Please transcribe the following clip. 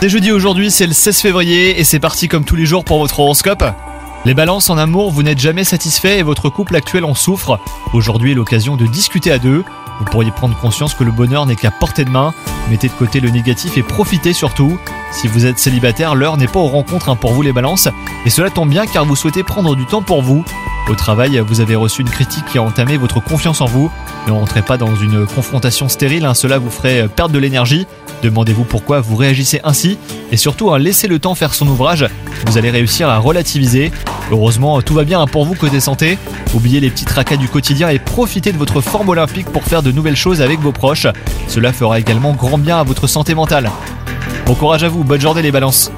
C'est jeudi aujourd'hui, c'est le 16 février et c'est parti comme tous les jours pour votre horoscope. Les balances en amour, vous n'êtes jamais satisfait et votre couple actuel en souffre. Aujourd'hui est l'occasion de discuter à deux. Vous pourriez prendre conscience que le bonheur n'est qu'à portée de main. Mettez de côté le négatif et profitez surtout. Si vous êtes célibataire, l'heure n'est pas aux rencontres hein, pour vous les balances. Et cela tombe bien car vous souhaitez prendre du temps pour vous. Au travail, vous avez reçu une critique qui a entamé votre confiance en vous. Ne rentrez pas dans une confrontation stérile, hein, cela vous ferait perdre de l'énergie. Demandez-vous pourquoi vous réagissez ainsi et surtout hein, laissez le temps faire son ouvrage. Vous allez réussir à relativiser. Heureusement, tout va bien hein, pour vous côté santé. Oubliez les petits tracas du quotidien et profitez de votre forme olympique pour faire de nouvelles choses avec vos proches. Cela fera également grand bien à votre santé mentale. Bon courage à vous, bonne journée les balances